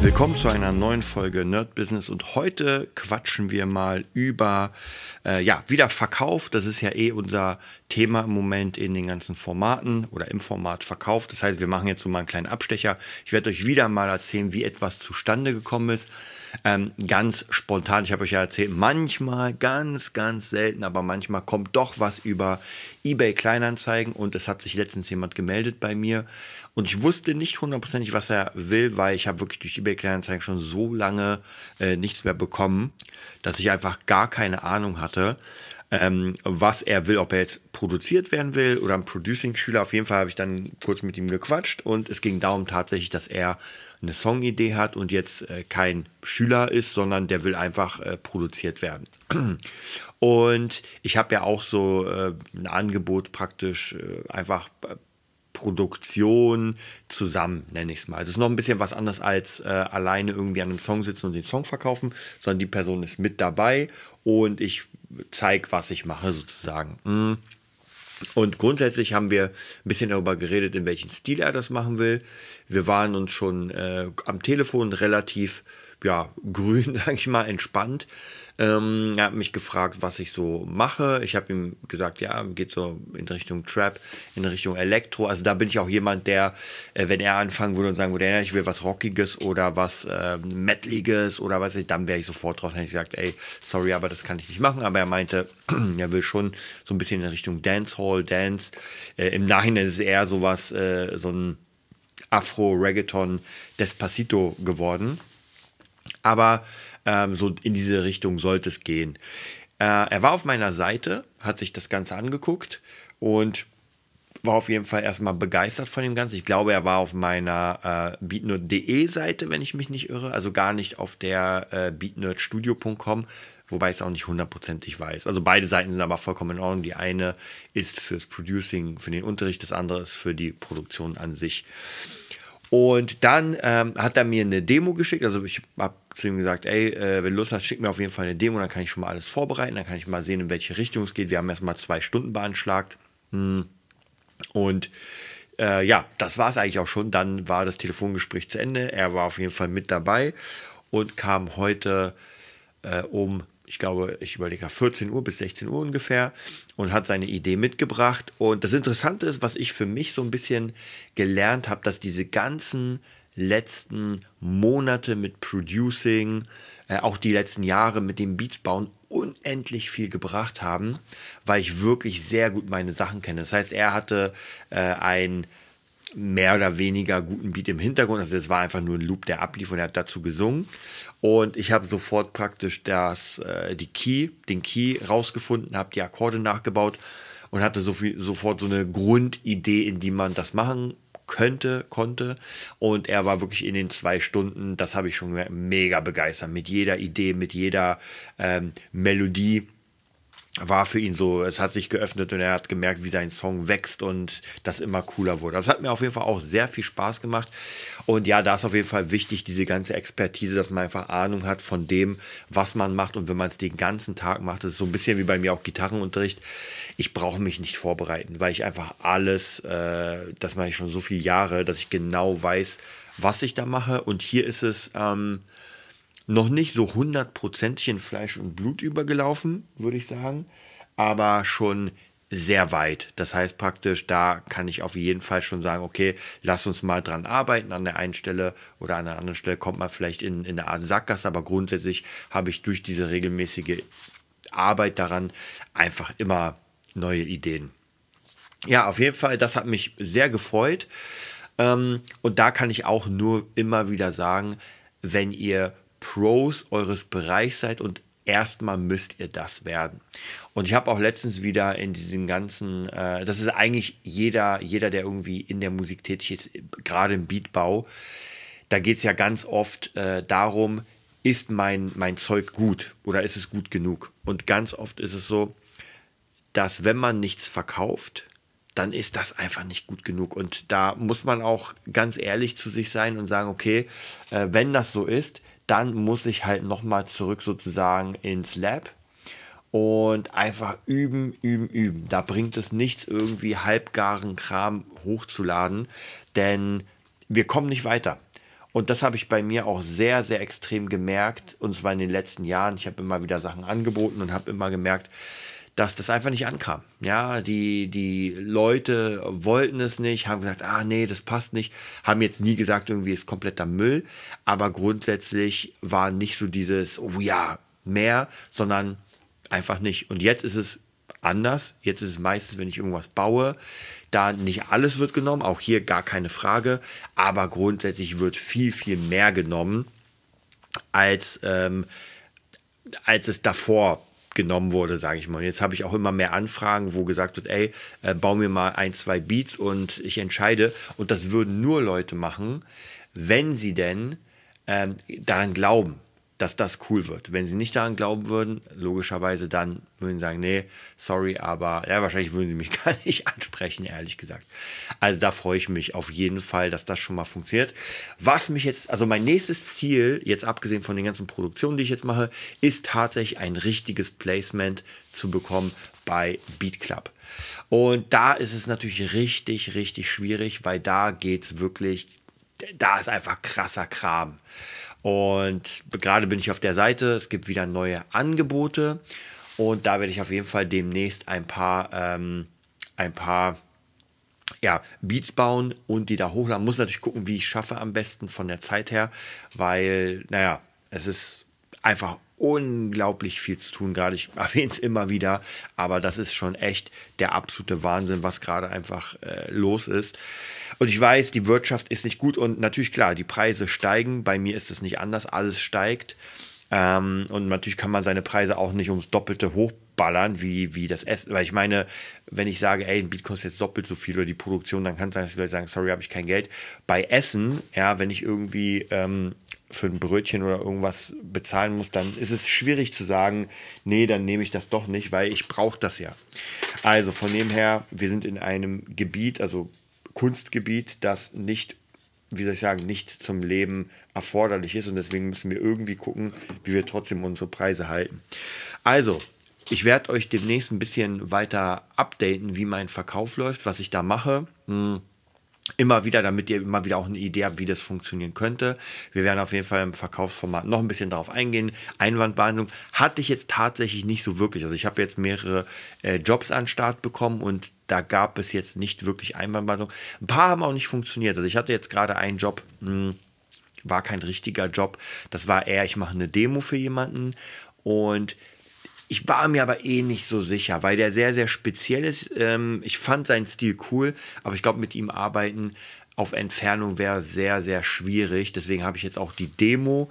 Willkommen zu einer neuen Folge Nerd Business und heute quatschen wir mal über äh, ja, wieder Verkauf. Das ist ja eh unser Thema im Moment in den ganzen Formaten oder im Format Verkauf. Das heißt, wir machen jetzt so mal einen kleinen Abstecher. Ich werde euch wieder mal erzählen, wie etwas zustande gekommen ist. Ähm, ganz spontan, ich habe euch ja erzählt, manchmal, ganz, ganz selten, aber manchmal kommt doch was über eBay Kleinanzeigen und es hat sich letztens jemand gemeldet bei mir und ich wusste nicht hundertprozentig, was er will, weil ich habe wirklich durch eBay Kleinanzeigen schon so lange äh, nichts mehr bekommen, dass ich einfach gar keine Ahnung hatte, ähm, was er will, ob er jetzt produziert werden will oder ein Producing-Schüler. Auf jeden Fall habe ich dann kurz mit ihm gequatscht und es ging darum tatsächlich, dass er eine Songidee hat und jetzt äh, kein Schüler ist, sondern der will einfach äh, produziert werden. Und ich habe ja auch so äh, ein Angebot praktisch äh, einfach äh, Produktion zusammen, nenne ich es mal. Das ist noch ein bisschen was anderes als äh, alleine irgendwie an einem Song sitzen und den Song verkaufen, sondern die Person ist mit dabei und ich zeige, was ich mache sozusagen. Mm. Und grundsätzlich haben wir ein bisschen darüber geredet, in welchen Stil er das machen will. Wir waren uns schon äh, am Telefon relativ ja, grün, sage ich mal, entspannt. Ähm, er hat mich gefragt, was ich so mache. Ich habe ihm gesagt, ja, geht so in Richtung Trap, in Richtung Elektro. Also da bin ich auch jemand, der, äh, wenn er anfangen würde und sagen würde, ja, ich will was Rockiges oder was äh, Metaliges oder was ich, dann wäre ich sofort drauf. Dann hätte ich gesagt, ey, sorry, aber das kann ich nicht machen. Aber er meinte, er will schon so ein bisschen in Richtung Dancehall, Dance. Äh, Im Nachhinein ist es eher sowas, äh, so ein Afro-Reggaeton Despacito geworden. Aber ähm, so in diese Richtung sollte es gehen. Äh, er war auf meiner Seite, hat sich das Ganze angeguckt und war auf jeden Fall erstmal begeistert von dem Ganzen. Ich glaube, er war auf meiner äh, beatnerd.de Seite, wenn ich mich nicht irre, also gar nicht auf der äh, beatnerdstudio.com, wobei ich es auch nicht hundertprozentig weiß. Also beide Seiten sind aber vollkommen in Ordnung. Die eine ist fürs Producing, für den Unterricht, das andere ist für die Produktion an sich. Und dann ähm, hat er mir eine Demo geschickt. Also ich habe zu ihm gesagt, ey, äh, wenn du Lust hast, schick mir auf jeden Fall eine Demo, dann kann ich schon mal alles vorbereiten, dann kann ich mal sehen, in welche Richtung es geht. Wir haben erstmal zwei Stunden beanschlagt. Hm. Und äh, ja, das war es eigentlich auch schon. Dann war das Telefongespräch zu Ende. Er war auf jeden Fall mit dabei und kam heute äh, um ich glaube, ich überlege 14 Uhr bis 16 Uhr ungefähr und hat seine Idee mitgebracht. Und das Interessante ist, was ich für mich so ein bisschen gelernt habe, dass diese ganzen letzten Monate mit Producing, äh, auch die letzten Jahre mit dem Beats bauen, unendlich viel gebracht haben, weil ich wirklich sehr gut meine Sachen kenne. Das heißt, er hatte äh, ein mehr oder weniger guten Beat im Hintergrund. Also es war einfach nur ein Loop, der ablief und er hat dazu gesungen. Und ich habe sofort praktisch das, äh, die Key, den Key rausgefunden, habe die Akkorde nachgebaut und hatte so viel, sofort so eine Grundidee, in die man das machen könnte, konnte. Und er war wirklich in den zwei Stunden, das habe ich schon mega begeistert, mit jeder Idee, mit jeder ähm, Melodie war für ihn so, es hat sich geöffnet und er hat gemerkt, wie sein Song wächst und das immer cooler wurde. Das hat mir auf jeden Fall auch sehr viel Spaß gemacht. Und ja, da ist auf jeden Fall wichtig, diese ganze Expertise, dass man einfach Ahnung hat von dem, was man macht. Und wenn man es den ganzen Tag macht, das ist so ein bisschen wie bei mir auch Gitarrenunterricht. Ich brauche mich nicht vorbereiten, weil ich einfach alles, äh, das mache ich schon so viele Jahre, dass ich genau weiß, was ich da mache. Und hier ist es, ähm, noch nicht so hundertprozentig in Fleisch und Blut übergelaufen, würde ich sagen, aber schon sehr weit. Das heißt praktisch, da kann ich auf jeden Fall schon sagen, okay, lass uns mal dran arbeiten. An der einen Stelle oder an der anderen Stelle kommt man vielleicht in, in eine Art Sackgasse, aber grundsätzlich habe ich durch diese regelmäßige Arbeit daran einfach immer neue Ideen. Ja, auf jeden Fall, das hat mich sehr gefreut. Ähm, und da kann ich auch nur immer wieder sagen, wenn ihr Pros eures Bereichs seid und erstmal müsst ihr das werden. Und ich habe auch letztens wieder in diesen ganzen, äh, das ist eigentlich jeder, jeder, der irgendwie in der Musik tätig ist, gerade im Beatbau, da geht es ja ganz oft äh, darum, ist mein, mein Zeug gut oder ist es gut genug? Und ganz oft ist es so, dass wenn man nichts verkauft, dann ist das einfach nicht gut genug. Und da muss man auch ganz ehrlich zu sich sein und sagen, okay, äh, wenn das so ist, dann muss ich halt nochmal zurück sozusagen ins Lab und einfach üben, üben, üben. Da bringt es nichts, irgendwie halbgaren Kram hochzuladen, denn wir kommen nicht weiter. Und das habe ich bei mir auch sehr, sehr extrem gemerkt, und zwar in den letzten Jahren. Ich habe immer wieder Sachen angeboten und habe immer gemerkt, dass das einfach nicht ankam. Ja, die, die Leute wollten es nicht, haben gesagt, ah nee, das passt nicht, haben jetzt nie gesagt, irgendwie ist kompletter Müll, aber grundsätzlich war nicht so dieses, oh ja, mehr, sondern einfach nicht. Und jetzt ist es anders. Jetzt ist es meistens, wenn ich irgendwas baue, da nicht alles wird genommen, auch hier gar keine Frage, aber grundsätzlich wird viel, viel mehr genommen, als, ähm, als es davor genommen wurde, sage ich mal. Jetzt habe ich auch immer mehr Anfragen, wo gesagt wird, ey, äh, bau mir mal ein, zwei Beats und ich entscheide. Und das würden nur Leute machen, wenn sie denn ähm, daran glauben dass das cool wird. Wenn sie nicht daran glauben würden, logischerweise dann würden sie sagen, nee, sorry, aber ja, wahrscheinlich würden sie mich gar nicht ansprechen, ehrlich gesagt. Also da freue ich mich auf jeden Fall, dass das schon mal funktioniert. Was mich jetzt, also mein nächstes Ziel, jetzt abgesehen von den ganzen Produktionen, die ich jetzt mache, ist tatsächlich ein richtiges Placement zu bekommen bei Beat Club. Und da ist es natürlich richtig, richtig schwierig, weil da geht es wirklich, da ist einfach krasser Kram. Und gerade bin ich auf der Seite, es gibt wieder neue Angebote und da werde ich auf jeden Fall demnächst ein paar, ähm, ein paar ja, Beats bauen und die da hochladen. Muss natürlich gucken, wie ich schaffe am besten von der Zeit her, weil, naja, es ist einfach unglaublich viel zu tun. Gerade ich erwähne es immer wieder, aber das ist schon echt der absolute Wahnsinn, was gerade einfach äh, los ist. Und ich weiß, die Wirtschaft ist nicht gut und natürlich klar, die Preise steigen. Bei mir ist es nicht anders, alles steigt. Ähm, und natürlich kann man seine Preise auch nicht ums Doppelte hochballern, wie, wie das Essen. Weil ich meine, wenn ich sage, ey, ein Beat kostet jetzt doppelt so viel oder die Produktion, dann kann es sein, dass die Leute sagen, sorry, habe ich kein Geld. Bei Essen, ja, wenn ich irgendwie ähm, für ein Brötchen oder irgendwas bezahlen muss, dann ist es schwierig zu sagen, nee, dann nehme ich das doch nicht, weil ich brauche das ja. Also von dem her, wir sind in einem Gebiet, also Kunstgebiet, das nicht, wie soll ich sagen, nicht zum Leben erforderlich ist und deswegen müssen wir irgendwie gucken, wie wir trotzdem unsere Preise halten. Also, ich werde euch demnächst ein bisschen weiter updaten, wie mein Verkauf läuft, was ich da mache. Hm immer wieder, damit ihr immer wieder auch eine Idee habt, wie das funktionieren könnte. Wir werden auf jeden Fall im Verkaufsformat noch ein bisschen darauf eingehen. Einwandbehandlung hatte ich jetzt tatsächlich nicht so wirklich. Also ich habe jetzt mehrere äh, Jobs an Start bekommen und da gab es jetzt nicht wirklich Einwandbehandlung. Ein paar haben auch nicht funktioniert. Also ich hatte jetzt gerade einen Job, mh, hm, war kein richtiger Job. Das war eher, ich mache eine Demo für jemanden und ich war mir aber eh nicht so sicher, weil der sehr, sehr speziell ist. Ähm, ich fand seinen Stil cool, aber ich glaube, mit ihm arbeiten auf Entfernung wäre sehr, sehr schwierig. Deswegen habe ich jetzt auch die Demo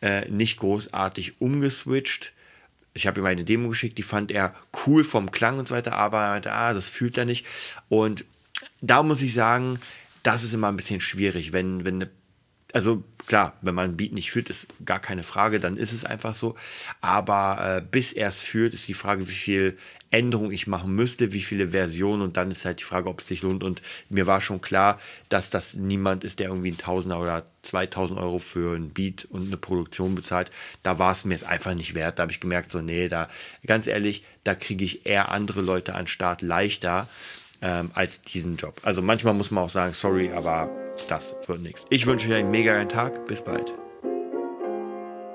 äh, nicht großartig umgeswitcht. Ich habe ihm eine Demo geschickt, die fand er cool vom Klang und so weiter, aber er ah, das fühlt er nicht. Und da muss ich sagen, das ist immer ein bisschen schwierig, wenn, wenn eine also klar, wenn man ein Beat nicht führt, ist gar keine Frage, dann ist es einfach so. Aber äh, bis er es führt, ist die Frage, wie viel Änderung ich machen müsste, wie viele Versionen und dann ist halt die Frage, ob es sich lohnt. Und mir war schon klar, dass das niemand ist, der irgendwie ein Tausender oder 2000 Euro für ein Beat und eine Produktion bezahlt. Da war es mir jetzt einfach nicht wert. Da habe ich gemerkt, so, nee, da, ganz ehrlich, da kriege ich eher andere Leute an Start leichter ähm, als diesen Job. Also manchmal muss man auch sagen, sorry, aber das wird nichts. Ich wünsche euch einen mega geilen Tag. Bis bald.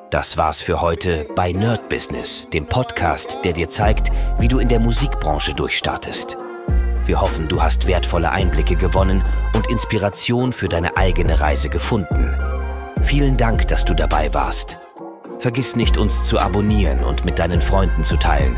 Das war's für heute bei Nerd Business, dem Podcast, der dir zeigt, wie du in der Musikbranche durchstartest. Wir hoffen, du hast wertvolle Einblicke gewonnen und Inspiration für deine eigene Reise gefunden. Vielen Dank, dass du dabei warst. Vergiss nicht, uns zu abonnieren und mit deinen Freunden zu teilen.